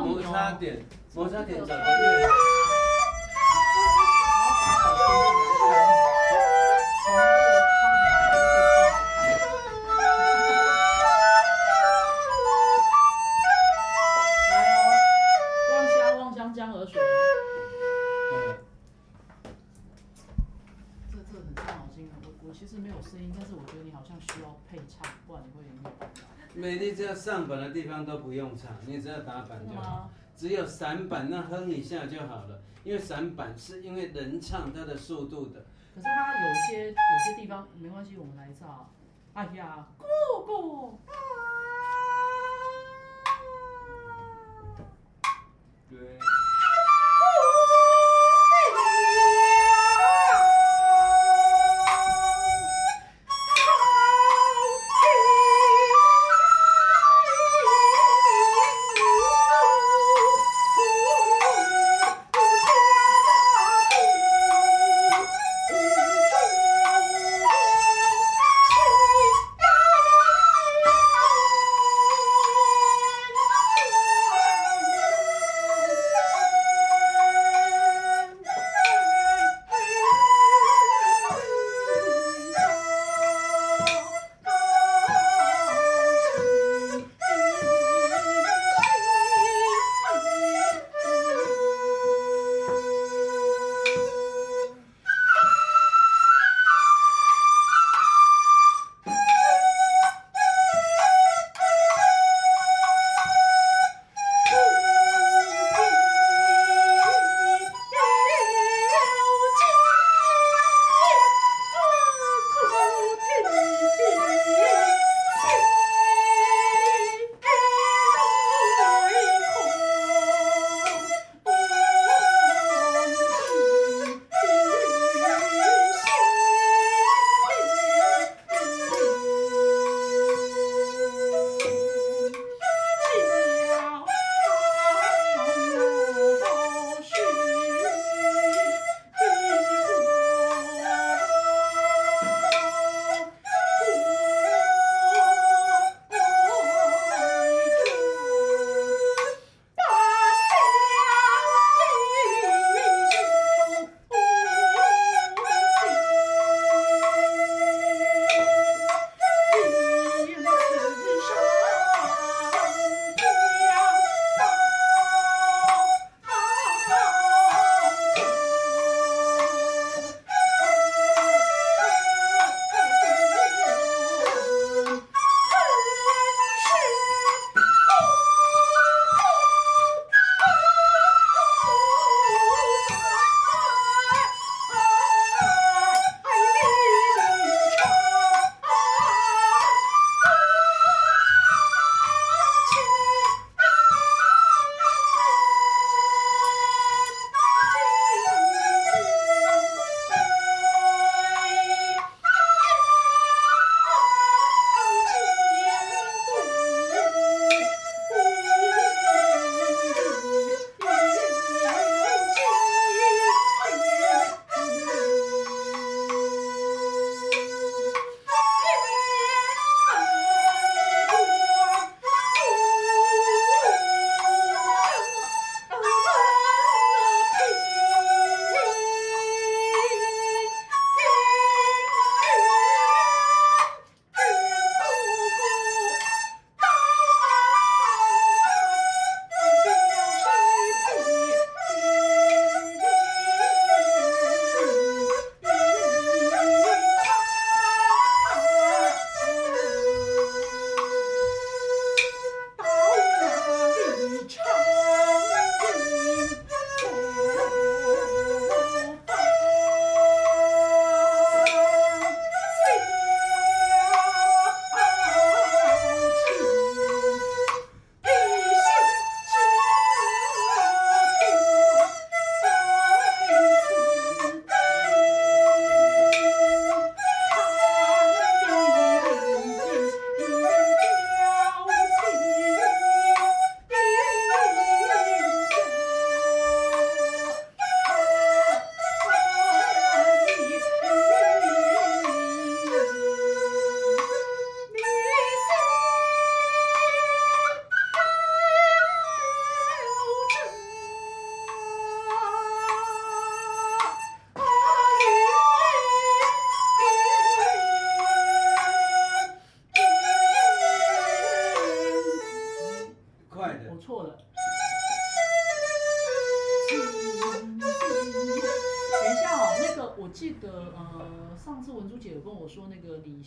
摩擦点，摩擦点找个美丽只要上板的地方都不用唱，你只要打板就好。只有散板那哼一下就好了，因为散板是因为人唱它的速度的。可是它有些有些地方没关系，我们来唱。哎呀，姑姑。对。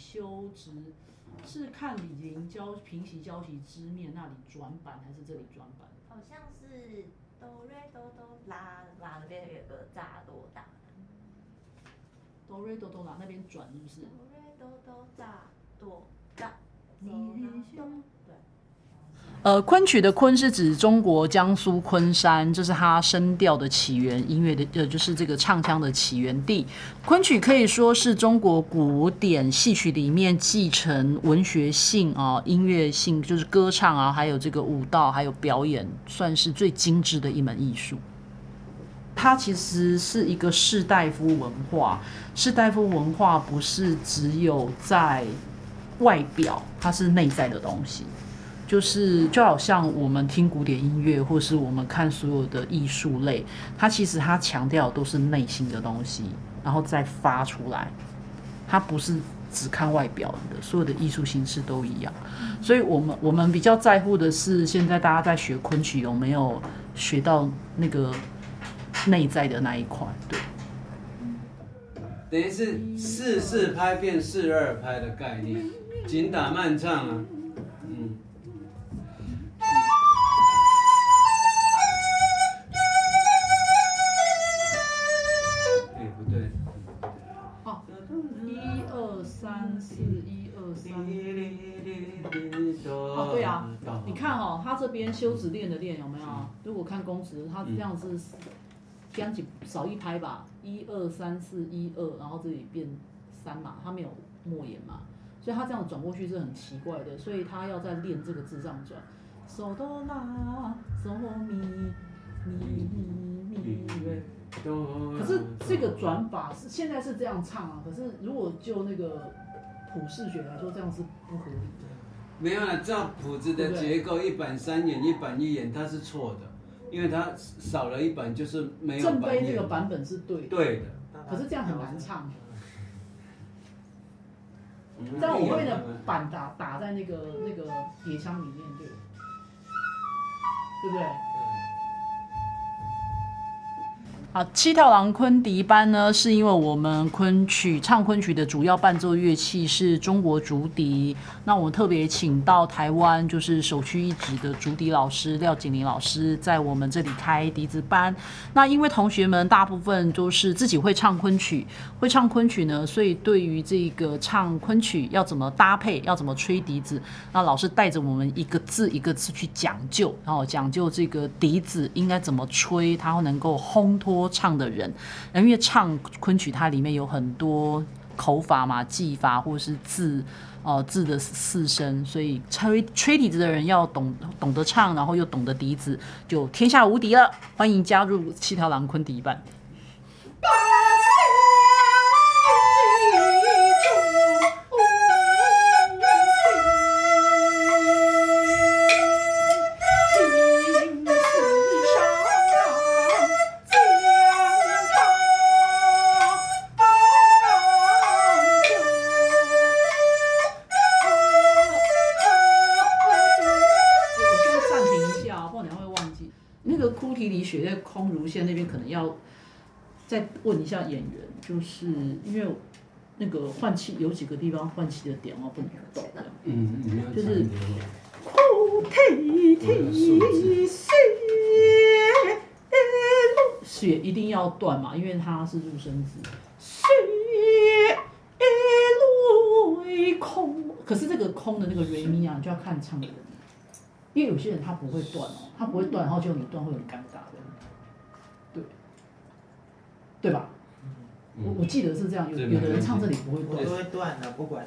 修直是看李林交平息交集之面那里转板，还是这里转板？好像是哆瑞哆哆拉拉那边有个炸多大。哆瑞哆哆拉那边转是不是？哆瑞哆哆炸多大。对。呃，昆曲的昆是指中国江苏昆山，这是它声调的起源，音乐的呃就是这个唱腔的起源地。昆曲可以说是中国古典戏曲里面继承文学性啊、音乐性，就是歌唱啊，还有这个舞蹈，还有表演，算是最精致的一门艺术。它其实是一个士大夫文化，士大夫文化不是只有在外表，它是内在的东西。就是就好像我们听古典音乐，或是我们看所有的艺术类，它其实它强调都是内心的东西，然后再发出来。它不是只看外表的，所有的艺术形式都一样。所以我们我们比较在乎的是，现在大家在学昆曲有没有学到那个内在的那一块？对，等于是四四拍变四二拍的概念，紧打慢唱啊。边休止练的练有没有？如果看工词，他这样是，将几少一拍吧，一二三四一二，然后这里变三嘛，他没有默言嘛，所以他这样转过去是很奇怪的，所以他要在练这个字上转，嗦哆啦嗦咪咪咪咪瑞，可是这个转法是现在是这样唱啊，可是如果就那个。普世学来说，这样是不合理的。没有啊，照谱子的结构，一板三眼，一板一眼，它是错的，因为它少了一板就是没有。正碑那个版本是对的。对的。可是这样很难唱。但我会的板打打在那个那个碟腔里面，对，对不对？啊，七条郎昆笛班呢，是因为我们昆曲唱昆曲的主要伴奏乐器是中国竹笛。那我们特别请到台湾就是首屈一指的竹笛老师廖锦麟老师，在我们这里开笛子班。那因为同学们大部分都是自己会唱昆曲，会唱昆曲呢，所以对于这个唱昆曲要怎么搭配，要怎么吹笛子，那老师带着我们一个字一个字去讲究，然后讲究这个笛子应该怎么吹，它能够烘托。说唱的人，因为唱昆曲，它里面有很多口法嘛、技法，或者是字，哦，字的四声，所以吹吹笛子的人要懂懂得唱，然后又懂得笛子，就天下无敌了。欢迎加入七条狼昆笛班。要再问一下演员，就是因为那个换气有几个地方换气的点哦，不能动的。嗯嗯，就是哭啼啼。血一定要断嘛，因为它是入声字。空，可是这个空的那个瑞咪啊，就要看唱的人，因为有些人他不会断哦，他不会断，然后就你断会很尴尬的。对吧？我我记得是这样，有有的人唱这里不会断，都会断的，不管。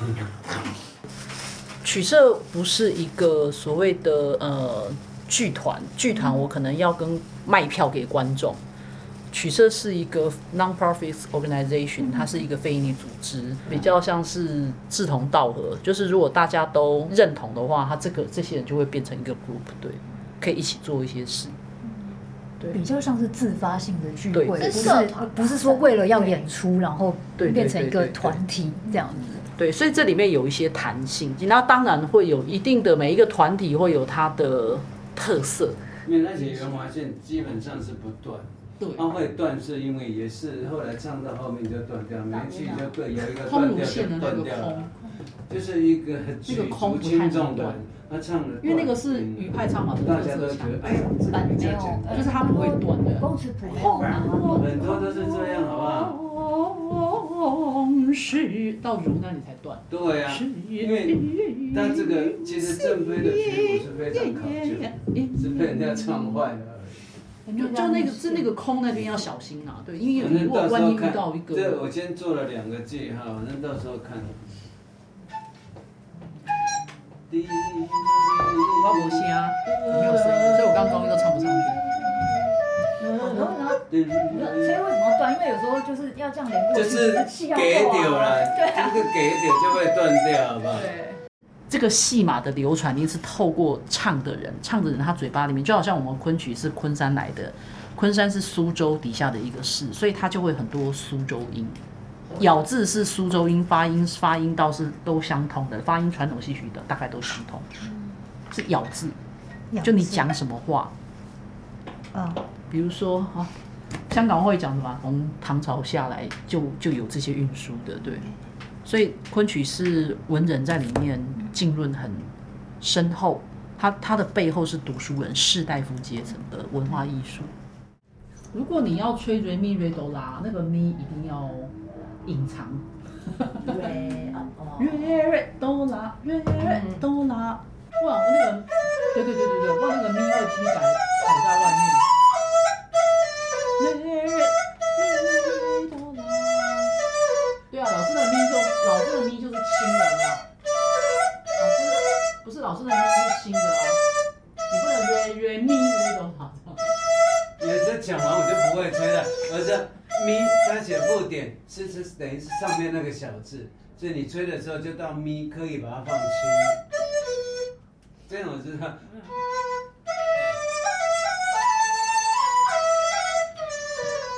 曲社不是一个所谓的呃剧团，剧团我可能要跟卖票给观众。曲社是一个 non-profit organization，它是一个非营利组织，比较像是志同道合，就是如果大家都认同的话，他这个这些人就会变成一个 group，对，可以一起做一些事。比较像是自发性的聚会，不是不是说为了要演出，然后变成一个团体这样子。对，所以这里面有一些弹性，那当然会有一定的每一个团体会有它的特色。因为那些圆滑线基本上是不断，对，它会断是因为也是后来唱到后面就断掉，每句就各有一个断掉就断掉了，就是一个举足轻重的。他唱的，因为那个是鱼派唱法的特色强，哎呀，没有，就是他不会断的，很多都是这样，好不好？到如那里才断。对呀，因为但这个其实正规的曲谱是非常考究，是被人家唱坏了而已。就就那个是那个空那边要小心啊，对，因为如果万一遇到一个，对我先做了两个记号，那到时候看。我没声，没有声音，所以我刚刚高音都唱不上去。然后，然后，所以为什么要断？因为有时候就是要这样连过去，就是给掉了，对，这个给掉就会断掉，好不好？对。这个戏码的流传，一定是透过唱的人，唱的人他嘴巴里面，就好像我们昆曲是昆山来的，昆山是苏州底下的一个市，所以他就会很多苏州音。咬字是苏州音，发音发音倒是都相通的，发音传统戏曲的大概都相通，是咬字，就你讲什么话，嗯，比如说啊，香港会讲什么？从唐朝下来就就有这些运输的，对，所以昆曲是文人在里面浸润很深厚，它它的背后是读书人士大夫阶层的文化艺术。如果你要吹瑞咪瑞哆啦，那个咪一定要。隐藏，瑞瑞哆啦，瑞瑞哆啦，哇，我那个，对对对对对，我那个咪会听起来跑在外面。小字，所以你吹的时候就到咪，可以把它放轻，这样我知道。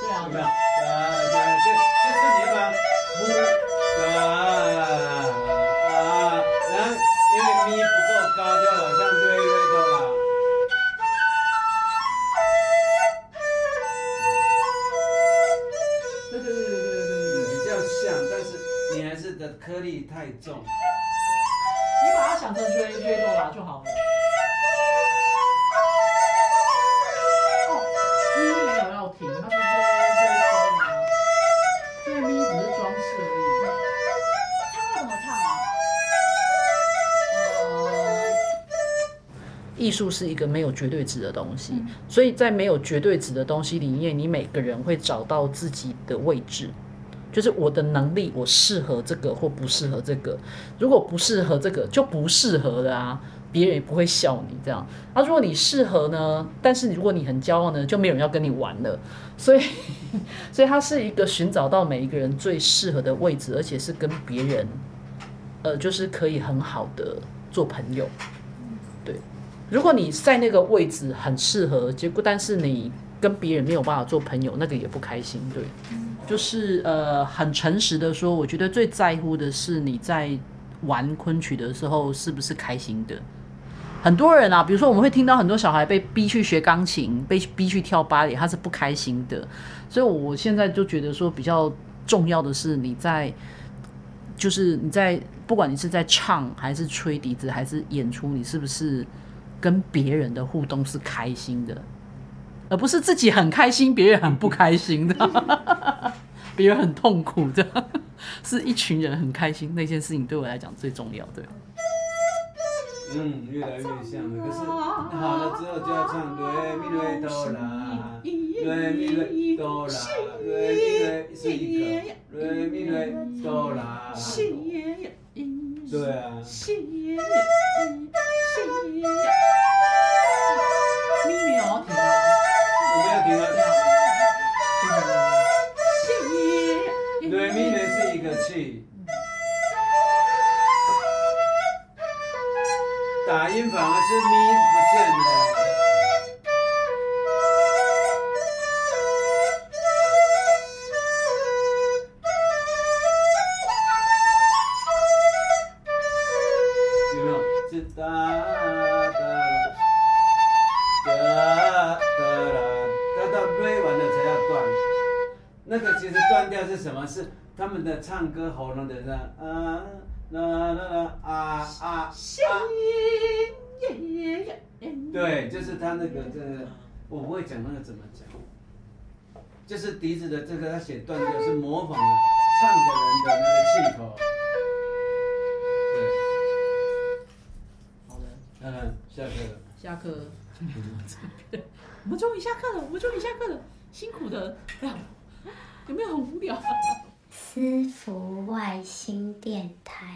对啊，对啊，对重，你把它想成瑞瑞哆啦就好了。哦，咪没有要停，它是瑞瑞哆啦，所以咪只是装饰而已。唱要怎么唱啊？呃，艺术是一个没有绝对值的东西，所以在没有绝对值的东西里面，你每个人会找到自己的位置。就是我的能力，我适合这个或不适合这个。如果不适合这个，就不适合的啊，别人也不会笑你这样。啊，如果你适合呢？但是如果你很骄傲呢，就没有人要跟你玩了。所以，所以它是一个寻找到每一个人最适合的位置，而且是跟别人，呃，就是可以很好的做朋友。对，如果你在那个位置很适合，结果但是你跟别人没有办法做朋友，那个也不开心。对。就是呃，很诚实的说，我觉得最在乎的是你在玩昆曲的时候是不是开心的。很多人啊，比如说我们会听到很多小孩被逼去学钢琴，被逼去跳芭蕾，他是不开心的。所以我现在就觉得说，比较重要的是你在，就是你在，不管你是在唱还是吹笛子还是演出，你是不是跟别人的互动是开心的。而不是自己很开心，别人很不开心的，别人很痛苦的，是一群人很开心，那件事情对我来讲最重要的。嗯，越来越像了。可是好了之后就要唱瑞咪瑞哆啦，瑞咪瑞哆啦，瑞咪瑞是一个，瑞咪瑞哆啦。对啊。音反而是咪不见了。那个其实断掉是什么？是他们的唱歌喉咙的那啊。啦啦啦啊啊啊！对，就是他那个这个，我不会讲那个怎么讲，就是笛子的这个他写断掉是模仿了唱的人的那个气口。对，好的，嗯，下课了。下课。我们终于下课了，我们终于下课了，辛苦的，有没有很无聊？私服外星电台。